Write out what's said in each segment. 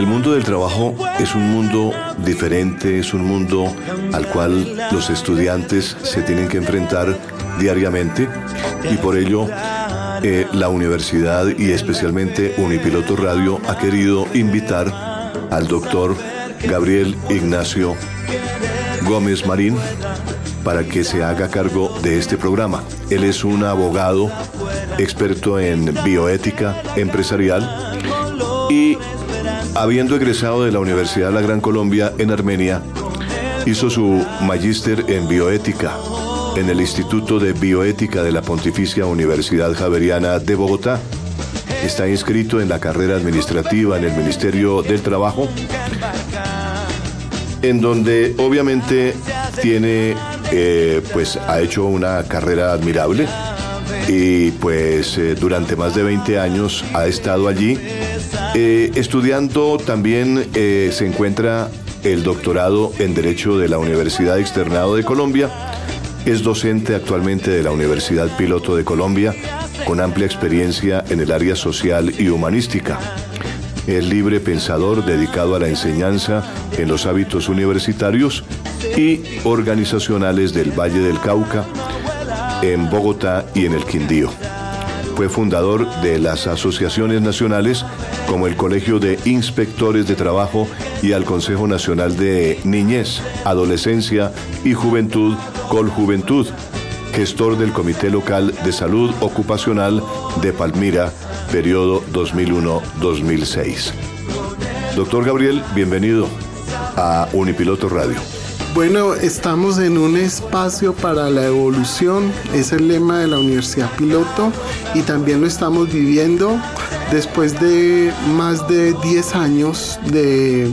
El mundo del trabajo es un mundo diferente, es un mundo al cual los estudiantes se tienen que enfrentar diariamente y por ello eh, la universidad y especialmente Unipiloto Radio ha querido invitar al doctor Gabriel Ignacio Gómez Marín para que se haga cargo de este programa. Él es un abogado experto en bioética empresarial y habiendo egresado de la Universidad de la Gran Colombia en Armenia, hizo su magíster en bioética en el Instituto de Bioética de la Pontificia Universidad Javeriana de Bogotá. Está inscrito en la carrera administrativa en el Ministerio del Trabajo, en donde obviamente tiene, eh, pues ha hecho una carrera admirable y pues eh, durante más de 20 años ha estado allí. Eh, estudiando también se encuentra el doctorado en Derecho de la Universidad Externado de Colombia es docente actualmente de la Universidad Piloto de Colombia, con amplia experiencia en el área social y humanística. Es libre pensador dedicado a la enseñanza en los hábitos universitarios y organizacionales del Valle del Cauca, en Bogotá y en el Quindío. Fue fundador de las asociaciones nacionales como el Colegio de Inspectores de Trabajo y al Consejo Nacional de Niñez, Adolescencia y Juventud Coljuventud, gestor del Comité Local de Salud Ocupacional de Palmira, periodo 2001-2006. Doctor Gabriel, bienvenido a Unipiloto Radio. Bueno, estamos en un espacio para la evolución, es el lema de la Universidad Piloto y también lo estamos viviendo después de más de 10 años de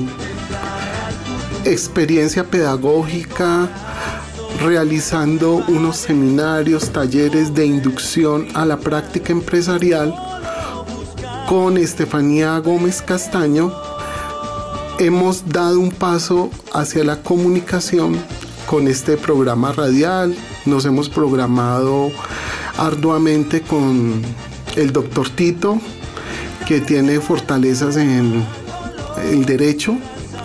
experiencia pedagógica, realizando unos seminarios, talleres de inducción a la práctica empresarial con Estefanía Gómez Castaño. Hemos dado un paso hacia la comunicación con este programa radial. Nos hemos programado arduamente con el doctor Tito, que tiene fortalezas en el derecho,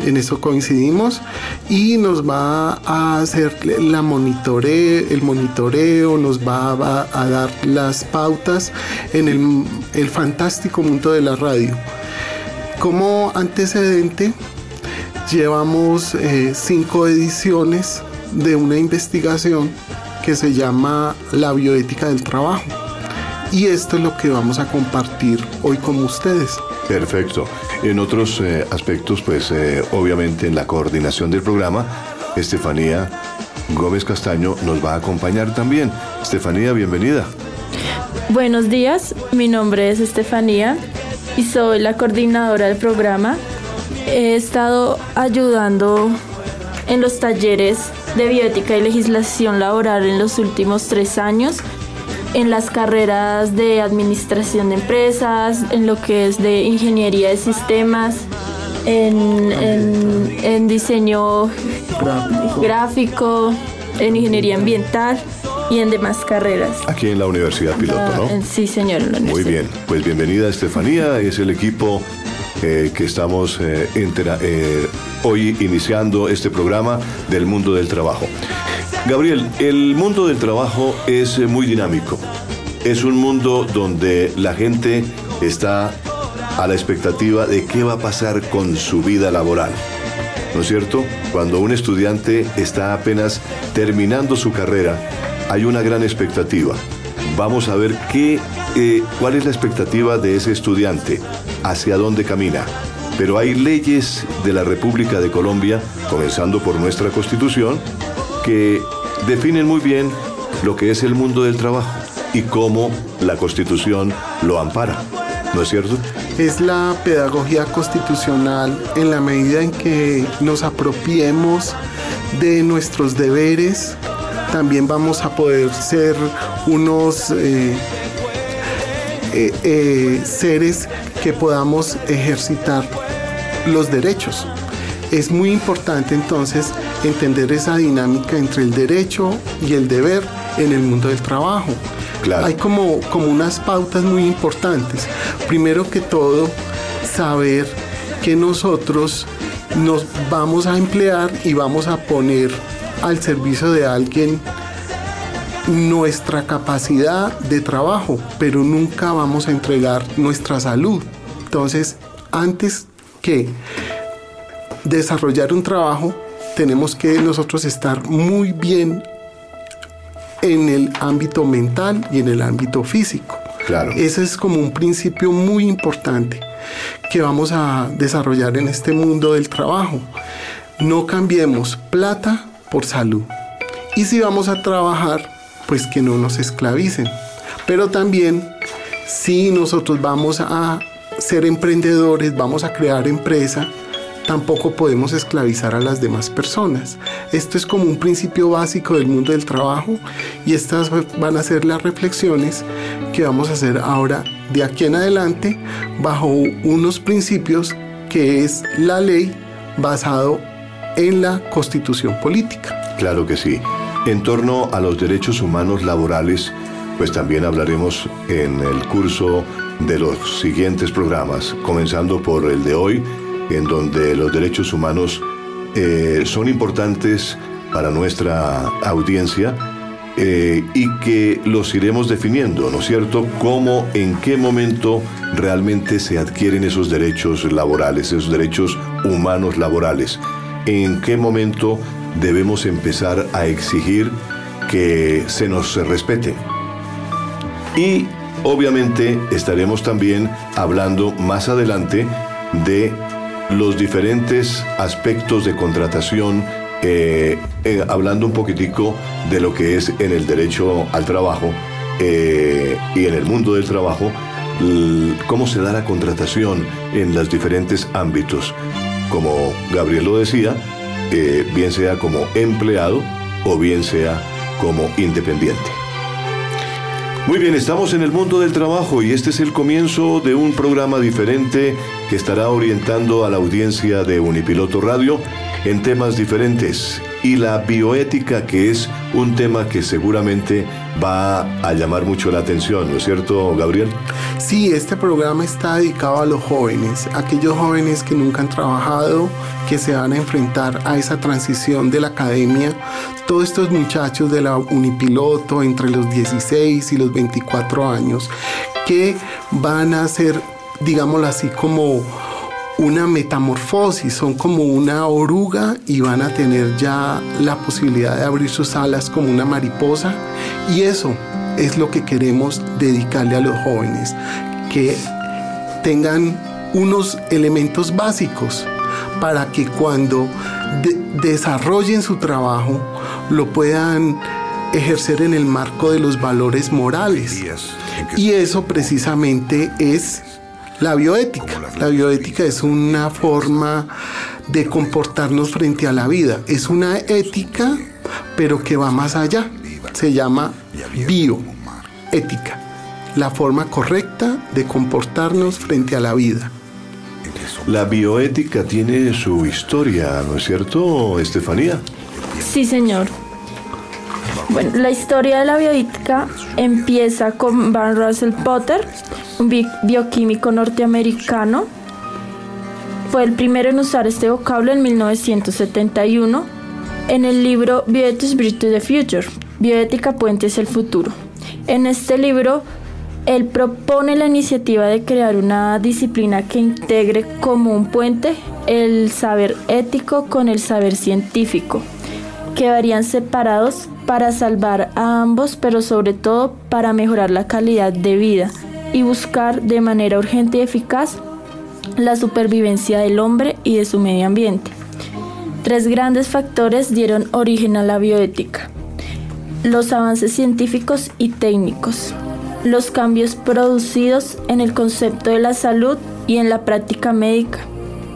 en eso coincidimos y nos va a hacer la el monitoreo, nos va a, dar las pautas en el, fantástico mundo de la radio. Como antecedente, llevamos eh, cinco ediciones de una investigación que se llama La bioética del trabajo. Y esto es lo que vamos a compartir hoy con ustedes. Perfecto. En otros eh, aspectos, pues eh, obviamente en la coordinación del programa, Estefanía Gómez Castaño nos va a acompañar también. Estefanía, bienvenida. Buenos días, mi nombre es Estefanía y soy la coordinadora del programa. He estado ayudando en los talleres de bioética y legislación laboral en los últimos tres años en las carreras de administración de empresas, en lo que es de ingeniería de sistemas, en, diseño gráfico. en ingeniería ambiental y en demás carreras. Aquí en la Universidad Piloto, ¿no? Ah, sí, señor. Muy bien, pues bienvenida Estefanía, es el equipo eh, que estamos eh, eh, hoy iniciando este programa del mundo del trabajo. Gabriel, el mundo del trabajo es muy dinámico. Es un mundo donde la gente está a la expectativa de qué va a pasar con su vida laboral. ¿No es cierto? Cuando un estudiante está apenas terminando su carrera, hay una gran expectativa. Vamos a ver qué, eh, cuál es la expectativa de ese estudiante, hacia dónde camina. Pero hay leyes de la República de Colombia, comenzando por nuestra Constitución, que definen muy bien lo que es el mundo del trabajo y cómo la Constitución lo ampara. ¿No es cierto? Es la pedagogía constitucional en la medida en que nos apropiemos de nuestros deberes, también vamos a poder ser unos eh, eh, eh, seres que podamos ejercitar los derechos. Es muy importante entonces entender esa dinámica entre el derecho y el deber en el mundo del trabajo. Hay como, como unas pautas muy importantes. Primero que todo, saber que nosotros nos vamos a emplear y vamos a poner al servicio de alguien nuestra capacidad de trabajo, pero nunca vamos a entregar nuestra salud. Entonces, antes que desarrollar un trabajo, tenemos que nosotros estar muy bien en el ámbito mental y en el ámbito físico. Claro. Ese es como un principio muy importante que vamos a desarrollar en este mundo del trabajo. No cambiemos plata por salud. Y si vamos a trabajar, pues que no nos esclavicen. Pero también, si nosotros vamos a ser emprendedores, vamos a crear empresa, tampoco podemos esclavizar a las demás personas. Esto es como un principio básico del mundo del trabajo y estas van a ser las reflexiones que vamos a hacer ahora de aquí en adelante bajo unos principios que es la ley basado en la constitución política. Claro que sí. En torno a los derechos humanos laborales, pues también hablaremos en el curso de los siguientes programas, comenzando por el de hoy, en donde los derechos humanos eh, son importantes para nuestra audiencia eh, y que los iremos definiendo, ¿no es cierto? Cómo, en qué momento realmente se adquieren esos derechos laborales, esos derechos humanos laborales, en qué momento debemos empezar a exigir que se nos respete. Y obviamente estaremos también hablando más adelante de los diferentes aspectos de contratación, eh, eh, hablando un poquitico de lo que es en el derecho al trabajo eh, y en el mundo del trabajo, cómo se da la contratación en los diferentes ámbitos. Como Gabriel lo decía, bien sea como empleado o bien sea como independiente. Muy bien, estamos en el mundo del trabajo y este es el comienzo de un programa diferente que estará orientando a la audiencia de Unipiloto Radio en temas diferentes y la bioética que es un tema que seguramente va a llamar mucho la atención, ¿no es cierto, Gabriel? Sí, este programa está dedicado a los jóvenes, aquellos jóvenes que nunca han trabajado, que se van a enfrentar a esa transición de la academia. Todos estos muchachos de la Unipiloto entre los 16 y los 24 años que van a ser, digámoslo así, como una metamorfosis, son como una oruga y van a tener ya la posibilidad de abrir sus alas como una mariposa. Y eso es lo que queremos dedicarle a los jóvenes, que tengan unos elementos básicos para que cuando desarrollen su trabajo lo puedan ejercer en el marco de los valores morales. Y eso precisamente es la bioética. La bioética es una forma de comportarnos frente a la vida. Es una ética, pero que va más allá. Se llama bioética. La forma correcta de comportarnos frente a la vida. La bioética tiene su historia, ¿no es cierto, Estefanía? Sí, señor. Bueno, la historia de la bioética empieza con Van Russell Potter, un bioquímico norteamericano. Fue el primero en usar este vocablo en 1971 en el libro Bioethics Bridge to the Future, Bioética Puentes el Futuro. En este libro, él propone la iniciativa de crear una disciplina que integre como un puente el saber ético con el saber científico, que varían separados para salvar a ambos, pero sobre todo para mejorar la calidad de vida y buscar de manera urgente y eficaz la supervivencia del hombre y de su medio ambiente. Tres grandes factores dieron origen a la bioética. Los avances científicos y técnicos, los cambios producidos en el concepto de la salud y en la práctica médica,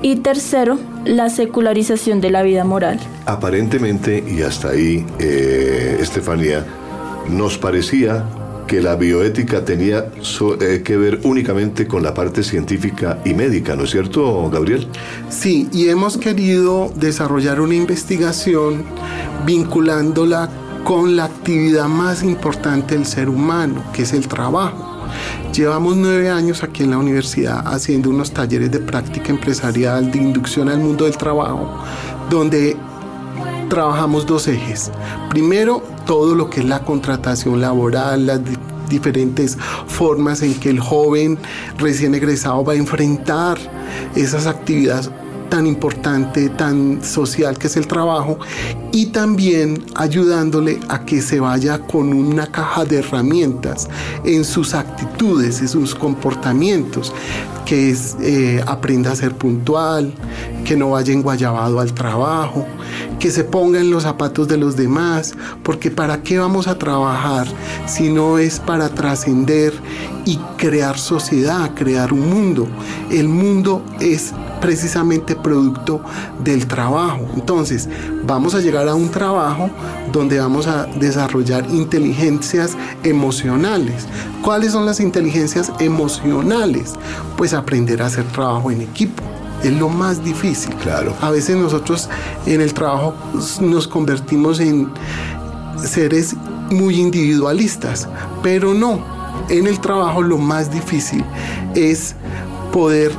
y tercero, la secularización de la vida moral. Aparentemente, y hasta ahí, eh, Estefanía, nos parecía que la bioética tenía eh, que ver únicamente con la parte científica y médica, ¿no es cierto, Gabriel? Sí, y hemos querido desarrollar una investigación vinculándola con la actividad más importante del ser humano, que es el trabajo. Llevamos nueve años aquí en la universidad haciendo unos talleres de práctica empresarial, de inducción al mundo del trabajo, donde trabajamos dos ejes. Primero, todo lo que es la contratación laboral, las diferentes formas en que el joven recién egresado va a enfrentar esas actividades tan importante, tan social que es el trabajo y también ayudándole a que se vaya con una caja de herramientas en sus actitudes, en sus comportamientos, que eh, aprenda a ser puntual, que no vaya enguayabado al trabajo, que se ponga en los zapatos de los demás, porque ¿para qué vamos a trabajar si no es para trascender y crear sociedad, crear un mundo? El mundo es precisamente producto del trabajo. Entonces, vamos a llegar a un trabajo donde vamos a desarrollar inteligencias emocionales. ¿Cuáles son las inteligencias emocionales? Pues aprender a hacer trabajo en equipo. Es lo más difícil. Claro. A veces nosotros en el trabajo nos convertimos en seres muy individualistas, pero no. En el trabajo lo más difícil es poder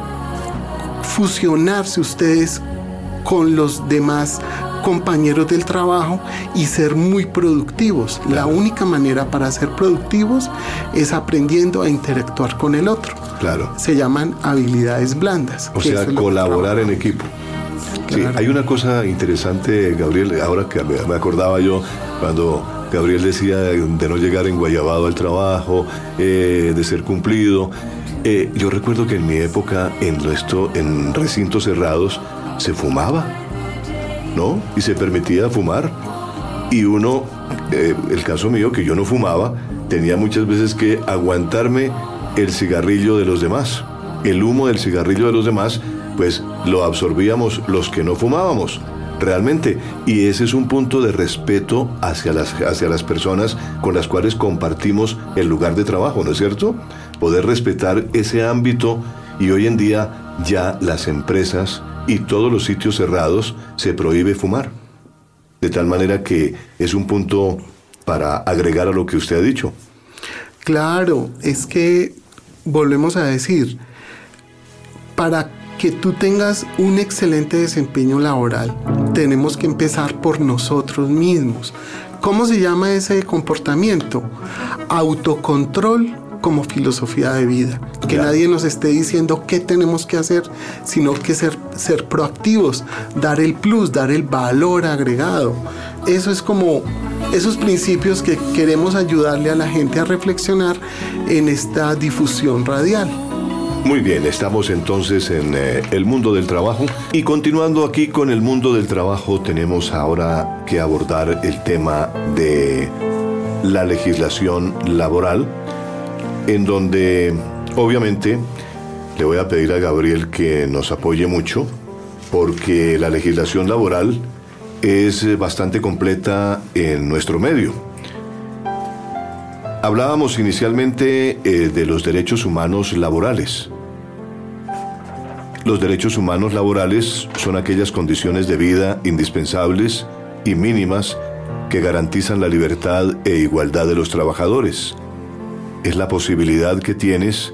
fusionarse ustedes con los demás compañeros del trabajo y ser muy productivos. La única manera para ser productivos es aprendiendo a interactuar con el otro. Claro. Se llaman habilidades blandas. O sea, colaborar en equipo. Sí, hay una cosa interesante, Gabriel, ahora que me acordaba yo cuando Gabriel decía de no llegar en Guayabado al trabajo, eh, de ser cumplido. Eh, yo recuerdo que en mi época, en, esto, en recintos cerrados, se fumaba, ¿no? Y se permitía fumar. Y uno, eh, el caso mío, que yo no fumaba, tenía muchas veces que aguantarme el cigarrillo de los demás. El humo del cigarrillo de los demás, pues lo absorbíamos los que no fumábamos realmente. Y ese es un punto de respeto hacia las, hacia las personas con las cuales compartimos el lugar de trabajo, ¿no es cierto? Poder respetar ese ámbito y hoy en día ya las empresas y todos los sitios cerrados se prohíbe fumar. De tal manera que es un punto para agregar a lo que usted ha dicho. Claro, es que volvemos a decir, para que tú tengas un excelente desempeño laboral, tenemos que empezar por nosotros mismos. ¿Cómo se llama ese comportamiento? Autocontrol como filosofía de vida. Que nadie nos esté diciendo qué tenemos que hacer, sino que ser, ser proactivos, dar el plus, dar el valor agregado. Eso es como esos principios que queremos ayudarle a la gente a reflexionar en esta difusión radial. Muy bien, estamos entonces en eh, el mundo del trabajo y continuando aquí con el mundo del trabajo tenemos ahora que abordar el tema de la legislación laboral en donde obviamente le voy a pedir a Gabriel que nos apoye mucho porque la legislación laboral es bastante completa en nuestro medio. Hablábamos inicialmente eh, de los derechos humanos laborales. Los derechos humanos laborales son aquellas condiciones de vida indispensables y mínimas que garantizan la libertad e igualdad de los trabajadores. Es la posibilidad que tienes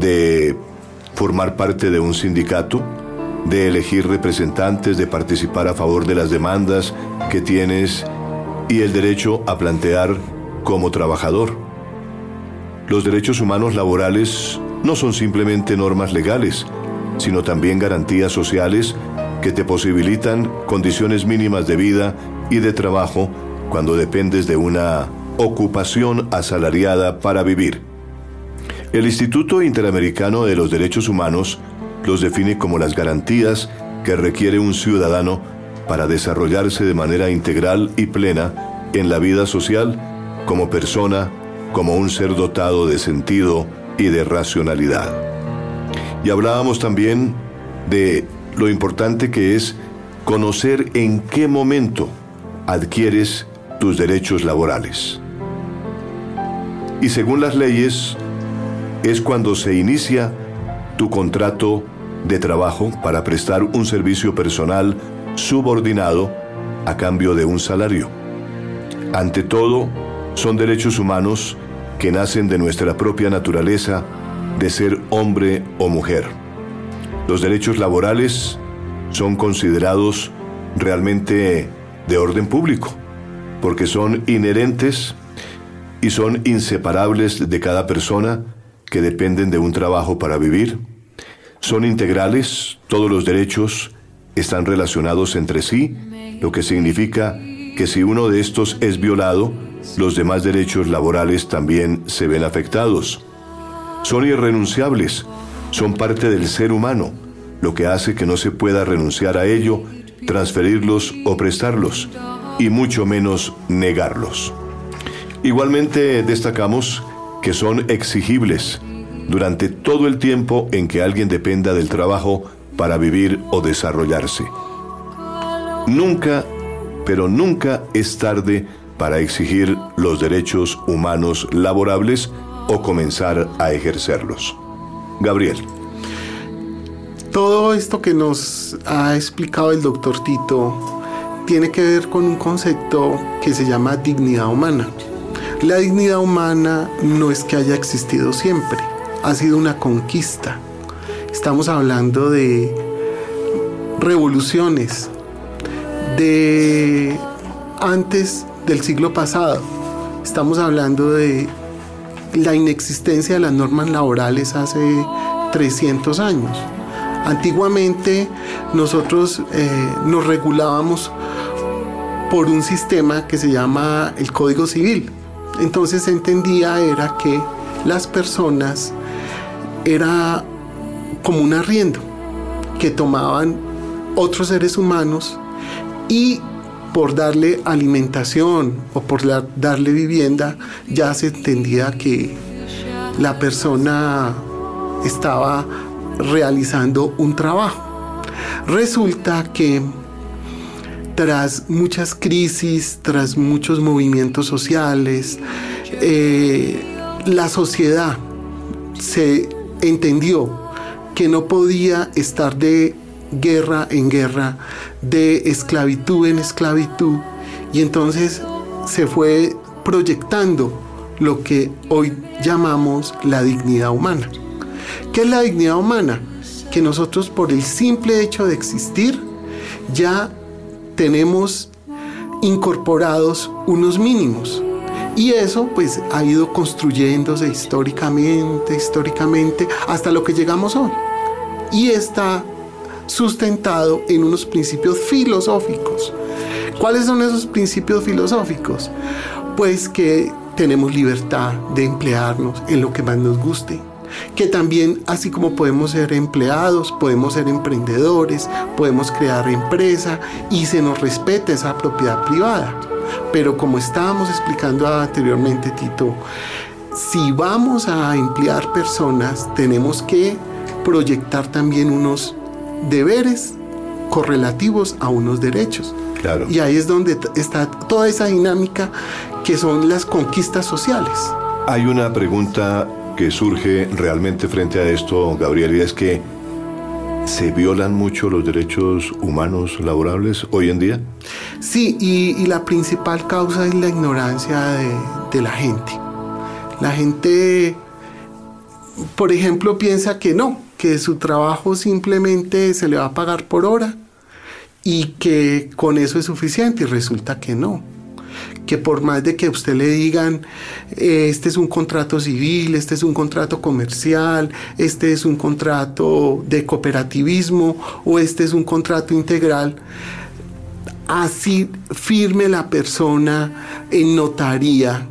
de formar parte de un sindicato, de elegir representantes, de participar a favor de las demandas que tienes y el derecho a plantear como trabajador. Los derechos humanos laborales no son simplemente normas legales, sino también garantías sociales que te posibilitan condiciones mínimas de vida y de trabajo cuando dependes de una ocupación asalariada para vivir. El Instituto Interamericano de los Derechos Humanos los define como las garantías que requiere un ciudadano para desarrollarse de manera integral y plena en la vida social como persona, como un ser dotado de sentido y de racionalidad. Y hablábamos también de lo importante que es conocer en qué momento adquieres tus derechos laborales. Y según las leyes, es cuando se inicia tu contrato de trabajo para prestar un servicio personal subordinado a cambio de un salario. Ante todo, son derechos humanos que nacen de nuestra propia naturaleza de ser hombre o mujer. Los derechos laborales son considerados realmente de orden público, porque son inherentes y son inseparables de cada persona que dependen de un trabajo para vivir. Son integrales, todos los derechos están relacionados entre sí, lo que significa que si uno de estos es violado, los demás derechos laborales también se ven afectados. Son irrenunciables, son parte del ser humano, lo que hace que no se pueda renunciar a ello, transferirlos o prestarlos, y mucho menos negarlos. Igualmente destacamos que son exigibles durante todo el tiempo en que alguien dependa del trabajo para vivir o desarrollarse. Nunca, pero nunca es tarde para exigir los derechos humanos laborables o comenzar a ejercerlos. Gabriel. Todo esto que nos ha explicado el doctor Tito tiene que ver con un concepto que se llama dignidad humana. La dignidad humana no es que haya existido siempre, ha sido una conquista. Estamos hablando de revoluciones, de antes del siglo pasado. Estamos hablando de la inexistencia de las normas laborales hace 300 años. Antiguamente nosotros eh, nos regulábamos por un sistema que se llama el Código Civil. Entonces entendía era que las personas era como un arriendo que tomaban otros seres humanos y por darle alimentación o por darle vivienda, ya se entendía que la persona estaba realizando un trabajo. Resulta que tras muchas crisis, tras muchos movimientos sociales, eh, la sociedad se entendió que no podía estar de guerra en guerra, de esclavitud en esclavitud, y entonces se fue proyectando lo que hoy llamamos la dignidad humana. ¿Qué es la dignidad humana? Que nosotros por el simple hecho de existir ya tenemos incorporados unos mínimos. Y eso pues ha ido construyéndose históricamente, históricamente, hasta lo que llegamos hoy. Y está sustentado en unos principios filosóficos. ¿Cuáles son esos principios filosóficos? Pues que tenemos libertad de emplearnos en lo que más nos guste, que también así como podemos ser empleados, podemos ser emprendedores, podemos crear empresa y se nos respeta esa propiedad privada. Pero como estábamos explicando anteriormente, Tito, si vamos a emplear personas, tenemos que proyectar también unos deberes correlativos a unos derechos. Claro. Y ahí es donde está toda esa dinámica que son las conquistas sociales. Hay una pregunta que surge realmente frente a esto, Gabriel, y es que ¿se violan mucho los derechos humanos laborables hoy en día? Sí, y, la principal causa es la ignorancia de, de la gente. La gente, por ejemplo, piensa que no, que su trabajo simplemente se le va a pagar por hora y que con eso es suficiente y resulta que no. Que por más de que usted le digan, este es un contrato civil, este es un contrato comercial, este es un contrato de cooperativismo o este es un contrato integral, así firme la persona en notaría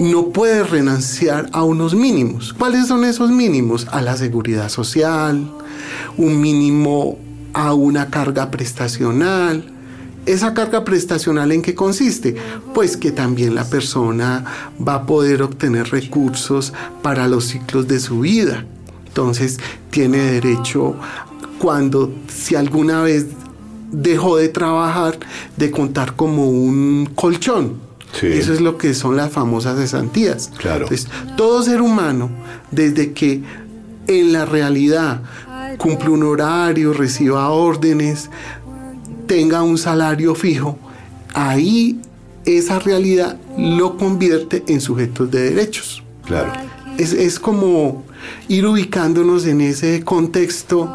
no puede renunciar a unos mínimos. ¿Cuáles son esos mínimos? A la seguridad social, un mínimo a una carga prestacional. ¿Esa carga prestacional en qué consiste? Pues que también la persona va a poder obtener recursos para los ciclos de su vida. Entonces tiene derecho cuando si alguna vez dejó de trabajar de contar como un colchón eso es lo que son las famosas cesantías. Claro. Entonces, todo ser humano, desde que en la realidad cumple un horario, reciba órdenes, tenga un salario fijo, ahí esa realidad lo convierte en sujetos de derechos. Claro. Es, es como ir ubicándonos en ese contexto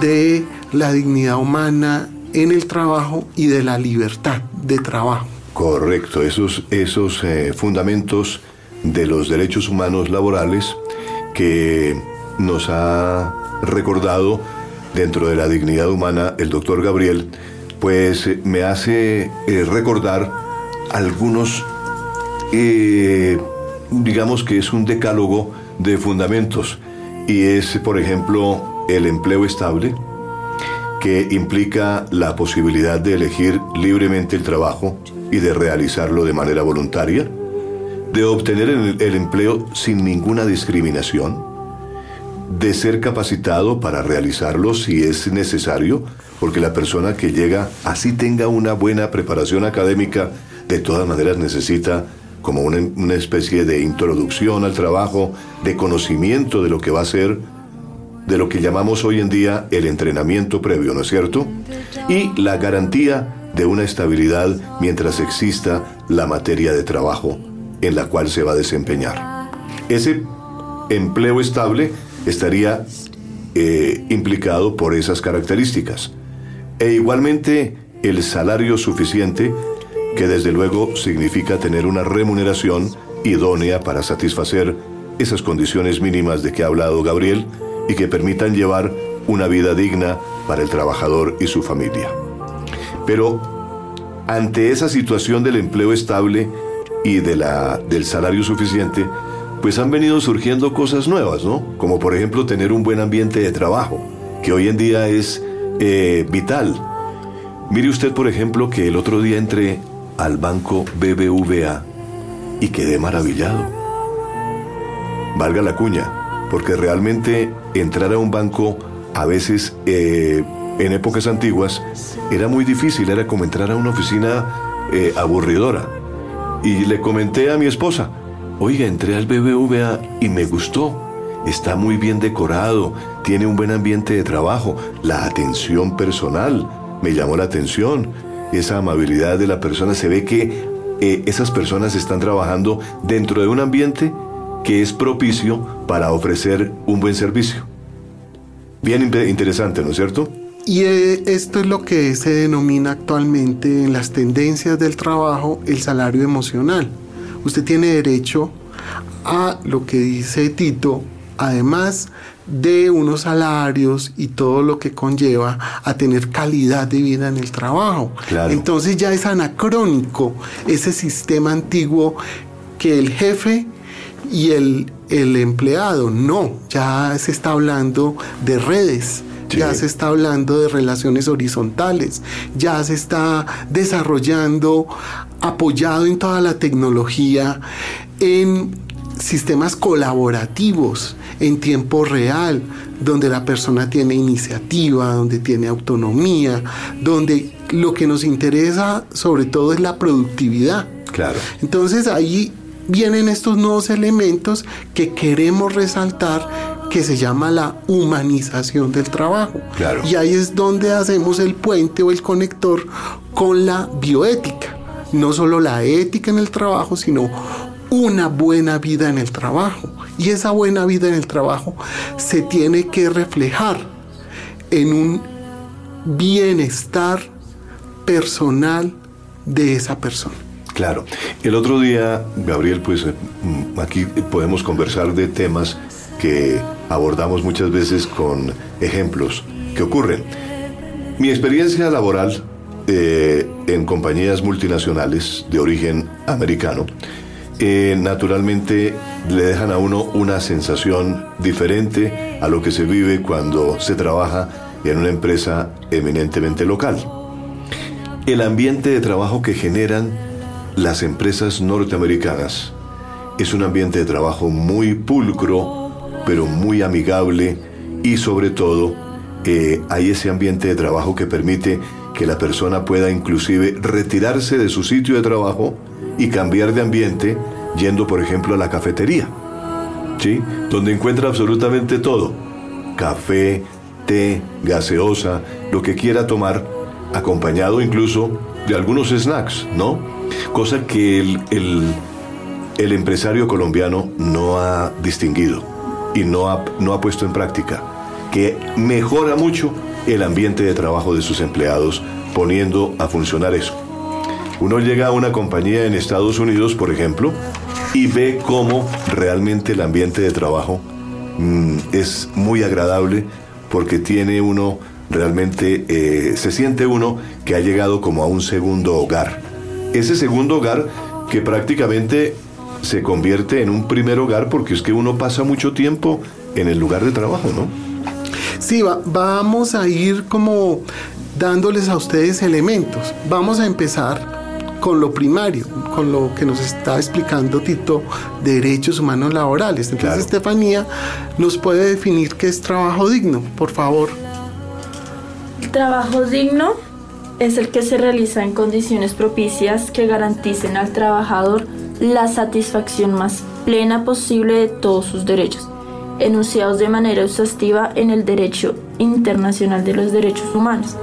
de la dignidad humana en el trabajo y de la libertad de trabajo. Correcto, esos, esos eh, fundamentos de los derechos humanos laborales que nos ha recordado dentro de la dignidad humana el doctor Gabriel, pues eh, me hace eh, recordar algunos, digamos que es un decálogo de fundamentos. Y es, por ejemplo, el empleo estable, que implica la posibilidad de elegir libremente el trabajo y de realizarlo de manera voluntaria, de obtener el, empleo sin ninguna discriminación, de ser capacitado para realizarlo si es necesario, porque la persona que llega, así tenga una buena preparación académica, de todas maneras necesita como una, especie de introducción al trabajo, de conocimiento de lo que va a ser, de lo que llamamos hoy en día el entrenamiento previo, ¿no es cierto? Y la garantía de una estabilidad mientras exista la materia de trabajo en la cual se va a desempeñar. Ese empleo estable estaría eh, implicado por esas características. E igualmente el salario suficiente que desde luego significa tener una remuneración idónea para satisfacer esas condiciones mínimas de que ha hablado Gabriel y que permitan llevar una vida digna para el trabajador y su familia. Pero ante esa situación del empleo estable y de la, del salario suficiente, pues han venido surgiendo cosas nuevas, ¿no? Como por ejemplo tener un buen ambiente de trabajo, que hoy en día es eh, vital. Mire usted, por ejemplo, que el otro día entré al banco BBVA y quedé maravillado. Valga la cuña, porque realmente entrar a un banco a veces eh, en épocas antiguas era muy difícil, era como entrar a una oficina eh, aburridora. Y le comenté a mi esposa, oiga, entré al BBVA y me gustó. Está muy bien decorado, tiene un buen ambiente de trabajo, la atención personal me llamó la atención esa amabilidad de la persona, se ve que eh, esas personas están trabajando dentro de un ambiente que es propicio para ofrecer un buen servicio. Bien interesante, ¿no es cierto? Y eh, esto es lo que se denomina actualmente en las tendencias del trabajo el salario emocional. Usted tiene derecho a lo que dice Tito, además de unos salarios y todo lo que conlleva a tener calidad de vida en el trabajo. Entonces ya es anacrónico ese sistema antiguo que el jefe y el, el empleado, no, ya se está hablando de redes. Ya se está hablando de relaciones horizontales, ya se está desarrollando, apoyado en toda la tecnología, en sistemas colaborativos en tiempo real, donde la persona tiene iniciativa, donde tiene autonomía, donde lo que nos interesa sobre todo es la productividad. Claro. Entonces ahí vienen estos nuevos elementos que queremos resaltar que se llama la humanización del trabajo. Claro. Y ahí es donde hacemos el puente o el conector con la bioética. No solo la ética en el trabajo, sino una buena vida en el trabajo. Y esa buena vida en el trabajo se tiene que reflejar en un bienestar personal de esa persona. Claro. El otro día, Gabriel, pues mm, aquí podemos conversar de temas que abordamos muchas veces con ejemplos que ocurren. Mi experiencia laboral eh, en compañías multinacionales de origen americano eh, naturalmente le dejan a uno una sensación diferente a lo que se vive cuando se trabaja en una empresa eminentemente local. El ambiente de trabajo que generan las empresas norteamericanas es un ambiente de trabajo muy pulcro, pero muy amigable y sobre todo eh, hay ese ambiente de trabajo que permite que la persona pueda inclusive retirarse de su sitio de trabajo y cambiar de ambiente yendo, por ejemplo, a la cafetería, ¿sí? Donde encuentra absolutamente todo: café, té, gaseosa, lo que quiera tomar, acompañado incluso de algunos snacks, ¿no? Cosa que el, el, empresario colombiano no ha distinguido y no ha, no ha puesto en práctica, que mejora mucho el ambiente de trabajo de sus empleados poniendo a funcionar eso. Uno llega a una compañía en Estados Unidos, por ejemplo, y ve cómo realmente el ambiente de trabajo mm, es muy agradable porque tiene uno realmente, eh, se siente uno que ha llegado como a un segundo hogar. Ese segundo hogar que prácticamente se convierte en un primer hogar porque es que uno pasa mucho tiempo en el lugar de trabajo, ¿no? Sí, vamos a ir como dándoles a ustedes elementos. Vamos a empezar con lo primario, con lo que nos está explicando Tito, derechos humanos laborales. Entonces, Estefanía nos puede definir qué es trabajo digno, por favor. Trabajo digno es el que se realiza en condiciones propicias que garanticen al trabajador la satisfacción más plena posible de todos sus derechos, enunciados de manera exhaustiva en el derecho internacional de los derechos humanos.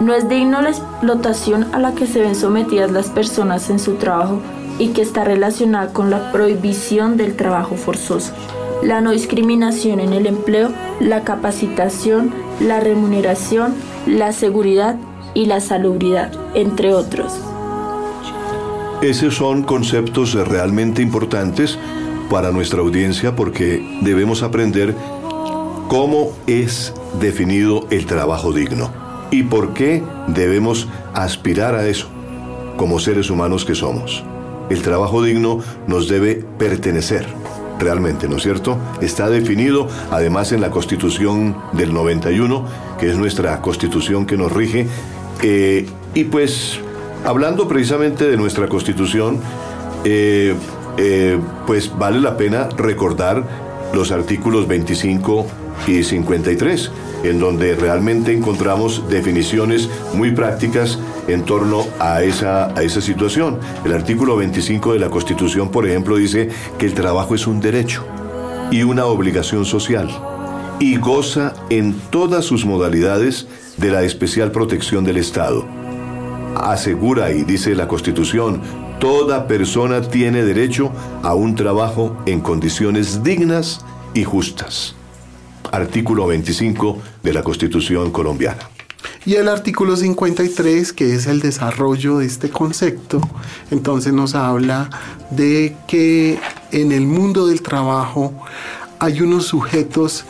No es digno la explotación a la que se ven sometidas las personas en su trabajo y que está relacionada con la prohibición del trabajo forzoso, la no discriminación en el empleo, la capacitación, la remuneración, la seguridad y la salubridad, entre otros. Esos son conceptos realmente importantes para nuestra audiencia porque debemos aprender cómo es definido el trabajo digno y por qué debemos aspirar a eso como seres humanos que somos. El trabajo digno nos debe pertenecer, realmente, ¿no es cierto? Está definido además en la Constitución del 91, que es nuestra constitución que nos rige. Eh, y pues, hablando precisamente de nuestra constitución, eh, eh, pues vale la pena recordar los artículos 25 y 53 en donde realmente encontramos definiciones muy prácticas en torno a esa, a esa situación. El artículo 25 de la Constitución, por ejemplo, dice que el trabajo es un derecho y una obligación social y goza en todas sus modalidades de la especial protección del Estado. Asegura, y dice la Constitución, toda persona tiene derecho a un trabajo en condiciones dignas y justas artículo 25 de la Constitución colombiana. Y el artículo 53, que es el desarrollo de este concepto, entonces nos habla de que en el mundo del trabajo hay unos sujetos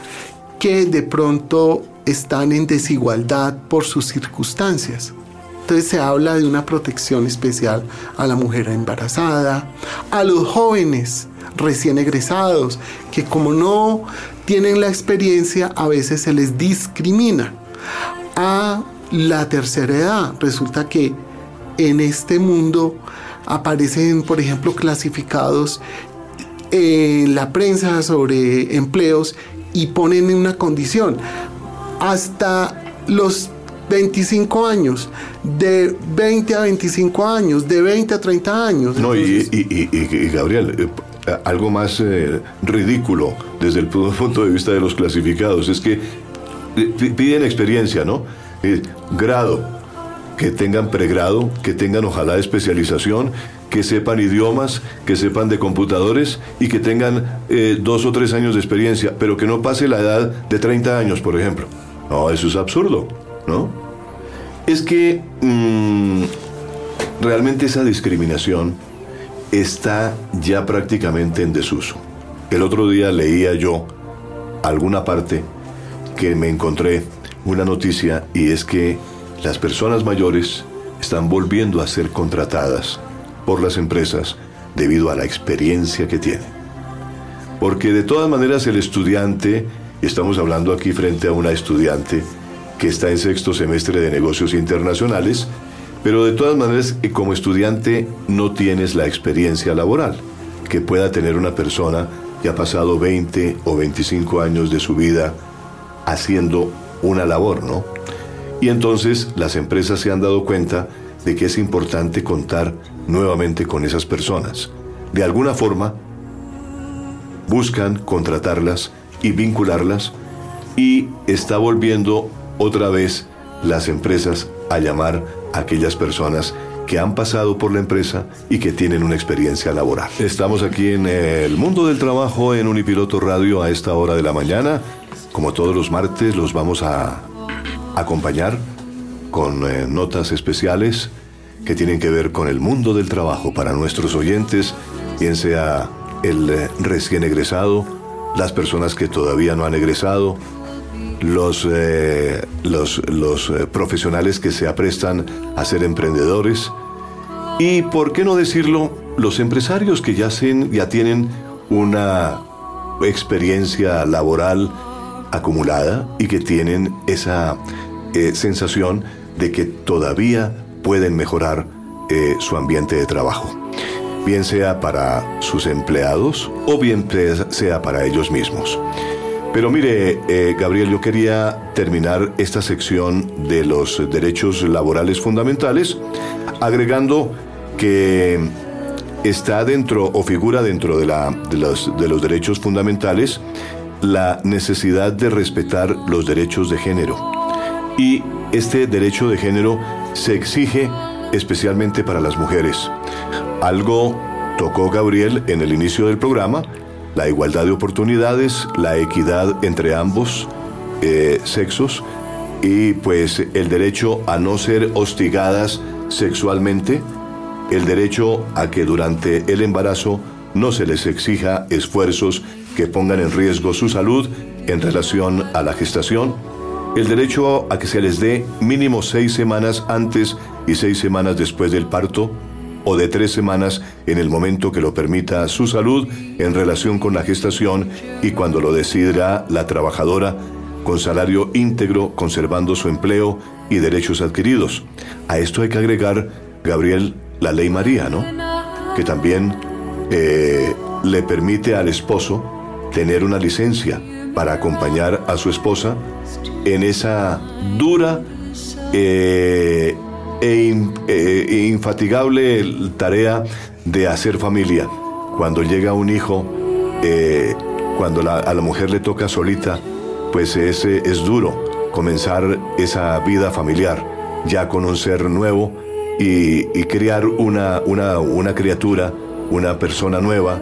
que de pronto están en desigualdad por sus circunstancias. Entonces se habla de una protección especial a la mujer embarazada, a los jóvenes recién egresados, que como no tienen la experiencia, a veces se les discrimina. A la tercera edad, resulta que en este mundo aparecen, por ejemplo, clasificados en la prensa sobre empleos y ponen en una condición hasta los 25 años, de 20 a 25 años, de 20 a 30 años. No, y, y, Gabriel, eh, algo más eh, ridículo desde el punto de vista de los clasificados. Es que eh, piden experiencia, ¿no? Eh, grado, que tengan pregrado, que tengan ojalá especialización, que sepan idiomas, que sepan de computadores y que tengan dos o tres años de experiencia, pero que no pase la edad de 30 años, por ejemplo. No, eso es absurdo, ¿no? Es que mm, realmente esa discriminación está ya prácticamente en desuso. El otro día leía yo alguna parte que me encontré una noticia y es que las personas mayores están volviendo a ser contratadas por las empresas debido a la experiencia que tienen. Porque de todas maneras el estudiante, estamos hablando aquí frente a una estudiante que está en sexto semestre de negocios internacionales, pero de todas maneras, eh, como estudiante no tienes la experiencia laboral que pueda tener una persona que ha pasado 20 o 25 años de su vida haciendo una labor, ¿no? Y entonces las empresas se han dado cuenta de que es importante contar nuevamente con esas personas. De alguna forma, buscan contratarlas y vincularlas y está volviendo otra vez las empresas a llamar a aquellas personas que han pasado por la empresa y que tienen una experiencia laboral. Estamos aquí en el mundo del trabajo en Unipiloto Radio a esta hora de la mañana. Como todos los martes, los vamos a acompañar con eh, notas especiales que tienen que ver con el mundo del trabajo para nuestros oyentes, bien sea el eh, recién egresado, las personas que todavía no han egresado, los, eh, los, eh, profesionales que se aprestan a ser emprendedores. Y, por qué no decirlo, los empresarios que ya, ya tienen una experiencia laboral acumulada y que tienen esa eh, sensación de que todavía pueden mejorar su ambiente de trabajo, bien sea para sus empleados o bien sea para ellos mismos. Pero mire, eh, Gabriel, yo quería terminar esta sección de los derechos laborales fundamentales agregando que está dentro o figura dentro de, la, de los derechos fundamentales la necesidad de respetar los derechos de género. Y este derecho de género se exige especialmente para las mujeres. Algo tocó Gabriel en el inicio del programa. La igualdad de oportunidades, la equidad entre ambos eh, sexos. Y pues el derecho a no ser hostigadas sexualmente, el derecho a que durante el embarazo no se les exija esfuerzos que pongan en riesgo su salud en relación a la gestación, el derecho a que se les dé mínimo seis semanas antes y seis semanas después del parto, o de tres semanas en el momento que lo permita su salud en relación con la gestación y cuando lo decidirá la trabajadora con salario íntegro, conservando su empleo y derechos adquiridos. A esto hay que agregar, Gabriel, la ley María, ¿no? Que también eh, le permite al esposo tener una licencia para acompañar a su esposa en esa dura eh, e, e, infatigable tarea de hacer familia. Cuando llega un hijo, eh, cuando a la mujer le toca solita, pues es, es duro comenzar esa vida familiar, ya con un ser nuevo y, y criar una, una, una criatura, una persona nueva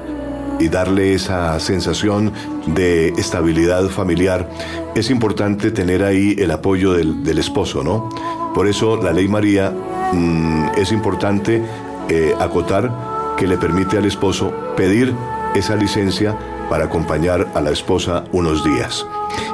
y darle esa sensación de estabilidad familiar, es importante tener ahí el apoyo del esposo, ¿no? Por eso la ley María mm, es importante eh, acotar que le permite al esposo pedir esa licencia para acompañar a la esposa unos días.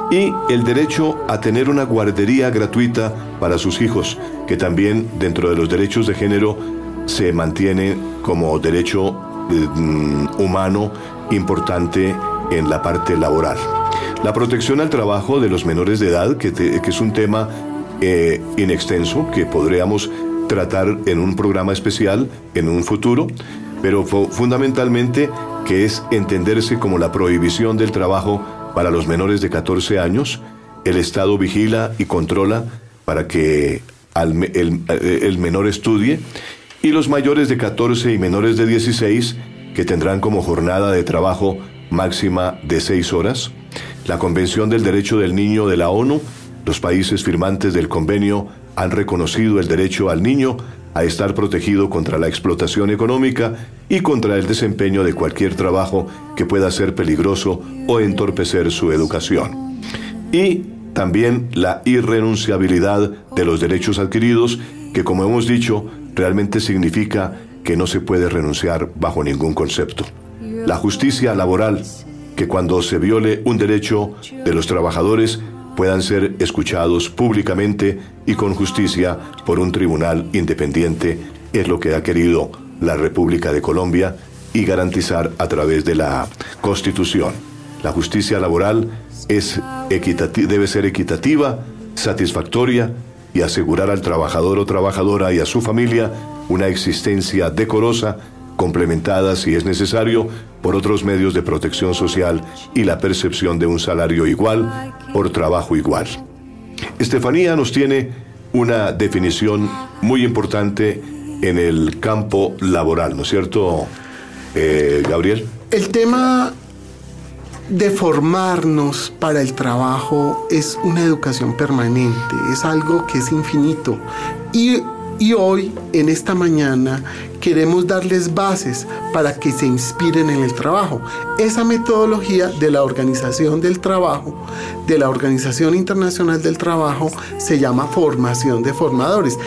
Y el derecho a tener una guardería gratuita para sus hijos, que también dentro de los derechos de género se mantiene como derecho mm, humano importante en la parte laboral. La protección al trabajo de los menores de edad, que, que es un tema eh, que podríamos tratar en un programa especial en un futuro, pero fundamentalmente que es entenderse como la prohibición del trabajo para los menores de 14 años. El Estado vigila y controla para que el, el menor estudie y los mayores de 14 y menores de 16 que tendrán como jornada de trabajo máxima de 6 horas. La Convención del Derecho del Niño de la ONU los países firmantes del convenio han reconocido el derecho al niño a estar protegido contra la explotación económica y contra el desempeño de cualquier trabajo que pueda ser peligroso o entorpecer su educación. Y también la irrenunciabilidad de los derechos adquiridos, que como hemos dicho, realmente significa que no se puede renunciar bajo ningún concepto. La justicia laboral, que cuando se viole un derecho de los trabajadores puedan ser escuchados públicamente y con justicia por un tribunal independiente, es lo que ha querido la República de Colombia y garantizar a través de la Constitución. La justicia laboral es debe ser equitativa, satisfactoria y asegurar al trabajador o trabajadora y a su familia una existencia decorosa complementada, si es necesario, por otros medios de protección social y la percepción de un salario igual por trabajo igual. Estefanía nos tiene una definición muy importante en el campo laboral, ¿no es cierto, eh, Gabriel? El tema de formarnos para el trabajo es una educación permanente, es algo que es infinito. Y Y hoy, en esta mañana, queremos darles bases para que se inspiren en el trabajo. Esa metodología de la Organización del Trabajo, de la Organización Internacional del Trabajo, se llama formación de formadores.